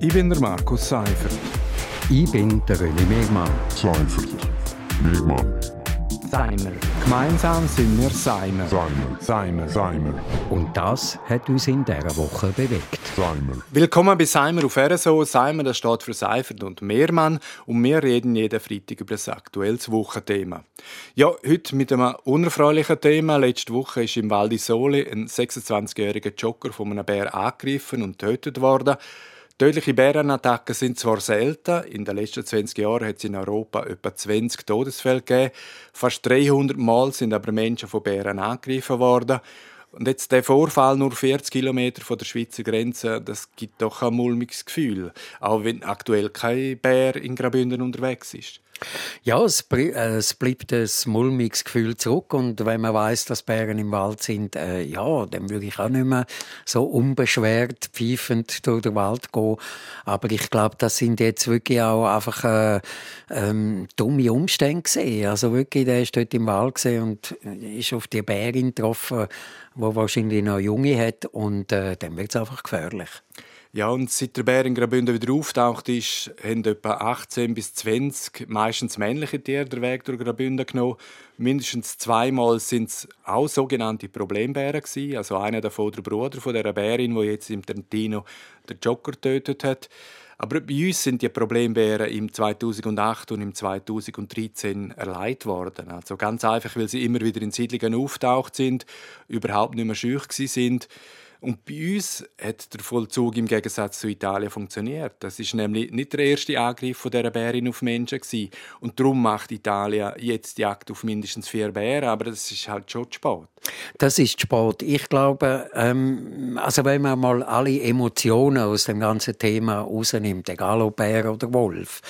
Ich bin der Markus Seifert. Ich bin der René Megmann. Seifert. Megmann. Seimer. Gemeinsam sind wir Seimer. Seimer. Seimer. Seimer. Und das hat uns in dieser Woche bewegt. Seimer. Willkommen bei Seimer auf RSO. Seimer das steht für Seifert und Mehrmann und wir reden jeden Freitag über das aktuelles Wochenthema. Ja, heute mit einem unerfreulichen Thema. Letzte Woche ist im Val di Sole ein 26-jähriger Jogger von einem Bär angegriffen und getötet worden. Tödliche Bärenattacken sind zwar selten, in den letzten 20 Jahren hat es in Europa etwa 20 Todesfälle gegeben. Fast 300 Mal sind aber Menschen von Bären angegriffen worden. Und jetzt der Vorfall nur 40 Kilometer von der Schweizer Grenze, das gibt doch ein mulmiges Gefühl, auch wenn aktuell kein Bär in Graubünden unterwegs ist. Ja, es, äh, es bleibt ein mulmiges Gefühl zurück und wenn man weiß, dass Bären im Wald sind, äh, ja, dann würde ich auch nicht mehr so unbeschwert pfeifend durch den Wald gehen. Aber ich glaube, das sind jetzt wirklich auch einfach äh, ähm, dumme Umstände gesehen. Also wirklich, der ist dort im Wald und ist auf die Bärin getroffen, wo wahrscheinlich noch Junge hat und äh, dann wird es einfach gefährlich. Ja, und seit der Bär in Graubünden wieder auftaucht ist, haben etwa 18 bis 20 meistens männliche Tiere den Weg durch Graubünden genommen. Mindestens zweimal sind es auch sogenannte Problembären gewesen. Also einer davon der Bruder von der Bärin, wo jetzt im Trentino der Joker getötet hat. Aber bei uns sind die Problembären im 2008 und im 2013 erleidet worden. Also ganz einfach, weil sie immer wieder in Siedlungen auftaucht sind, überhaupt nicht mehr schüch sind und bei uns hat der Vollzug im Gegensatz zu Italien funktioniert. Das ist nämlich nicht der erste Angriff von dieser Bärin auf Menschen und darum macht Italien jetzt die Jagd auf mindestens vier Bären, aber das ist halt schon spät. Das ist spät. Ich glaube, ähm, also wenn man mal alle Emotionen aus dem ganzen Thema rausnimmt, egal ob Bär oder Wolf,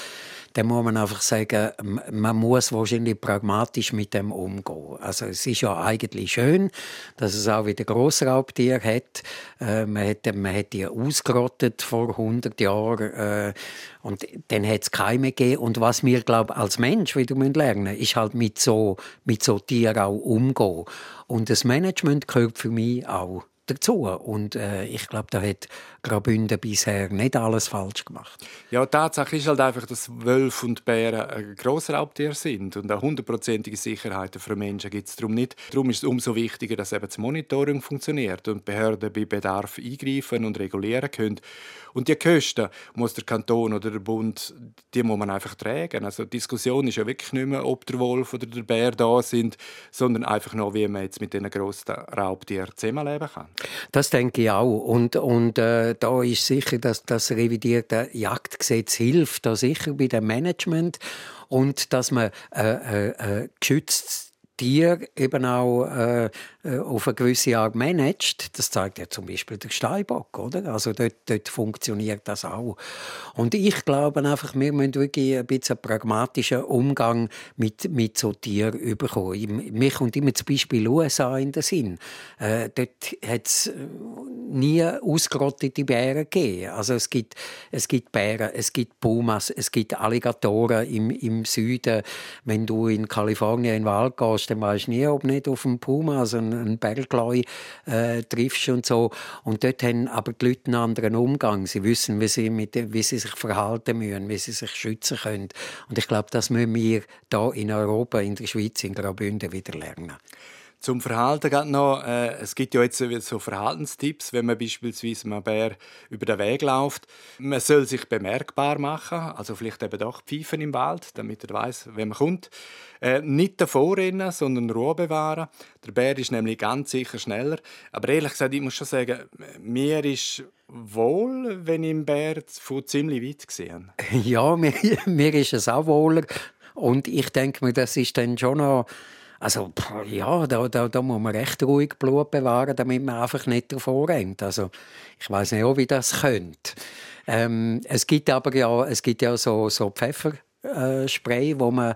dann muss man einfach sagen, man muss wahrscheinlich pragmatisch mit dem umgehen. Also es ist ja eigentlich schön, dass es auch wieder Grossraubtiere hat. Äh, man, hat man hat die ausgerottet vor 100 Jahren äh, und dann hat es keine gegeben. Und was wir, glaube als Mensch wieder lernen müssen, ist halt mit so, mit so Tieren auch umgehen. Und das Management gehört für mich auch dazu. Und äh, ich glaube, da hat Graubünden bisher nicht alles falsch gemacht. Ja, Tatsache ist halt einfach, dass Wölfe und Bären ein Grossraubtier sind und eine hundertprozentige Sicherheit für Menschen gibt es darum nicht. Darum ist es umso wichtiger, dass eben das Monitoring funktioniert und Behörden bei Bedarf eingreifen und regulieren können. Und die Kosten muss der Kanton oder der Bund, die muss man einfach tragen. Also die Diskussion ist ja wirklich nicht mehr, ob der Wolf oder der Bär da sind, sondern einfach noch, wie man jetzt mit diesen grossen Raubtieren zusammenleben kann. Das denke ich auch. Und, und äh, da ist sicher, dass das revidierte Jagdgesetz hilft, da sicher bei dem Management und dass man äh, äh, äh geschützt Tier eben auch äh, äh, auf eine gewisse Art managt. Das zeigt ja zum Beispiel der Steinbock, oder? Also dort, dort funktioniert das auch. Und ich glaube einfach, wir müssen wirklich ein bisschen einen pragmatischen Umgang mit, mit so Tieren bekommen. Mir kommt immer zum Beispiel USA in den Sinn. Äh, dort hat es äh, nie ausgerottete Bären gegeben. Also es gibt, es gibt Bären, es gibt Pumas, es gibt Alligatoren im, im Süden. Wenn du in Kalifornien in den Wald gehst, dann weißt du nie, ob nicht auf dem Puma, also einen Bergleu äh, triffst und so. Und dort haben aber die Leute einen anderen Umgang. Sie wissen, wie sie, mit, wie sie sich verhalten müssen, wie sie sich schützen können. Und ich glaube, das müssen wir hier in Europa, in der Schweiz, in Graubünden wieder lernen. Zum Verhalten geht noch, äh, es gibt ja jetzt so Verhaltenstipps, wenn man beispielsweise einem Bär über den Weg läuft. Man soll sich bemerkbar machen, also vielleicht eben doch pfeifen im Wald, damit er weiß, wenn man kommt. Äh, nicht davor rennen, sondern Ruhe bewahren. Der Bär ist nämlich ganz sicher schneller. Aber ehrlich gesagt, ich muss schon sagen, mir ist wohl, wenn ich einen Bär von ziemlich weit sehe. Ja, mir, mir ist es auch wohler. Und ich denke mir, das ist dann schon noch also ja, da, da, da muss man recht ruhig Blut bewahren, damit man einfach nicht davor rennt. Also ich weiß nicht, wie das könnte. Ähm, es gibt aber ja, es gibt ja so, so Pfefferspray, äh, wo man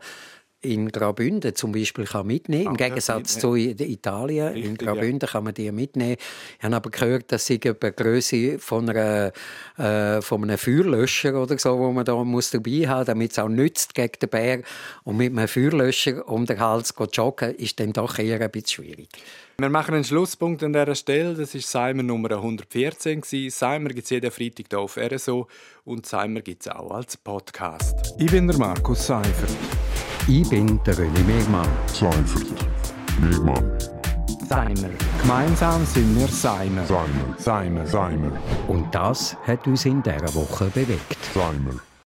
in Graubünden zum Beispiel kann mitnehmen Im Gegensatz zu Italien. Richtig, in Graubünden ja. kann man die mitnehmen. Ich habe aber gehört, dass sie die Größe von, einer, äh, von einem Feuerlöscher oder so, wo man da muss dabei haben, damit es auch nützt gegen den Bär. Und mit einem Feuerlöscher um den Hals zu joggen, ist dann doch eher ein bisschen schwierig. Wir machen einen Schlusspunkt an dieser Stelle. Das war Seimer Nummer 114. Seimer gibt es jeden Freitag hier auf RSO und Seimer gibt es auch als Podcast. Ich bin der Markus Seifert. Ich bin der René Megmann. Seifert. Megmann. Seimer. Gemeinsam sind wir Seimer. Seimer. Seimer. Seimer. Und das hat uns in dieser Woche bewegt. Seimer.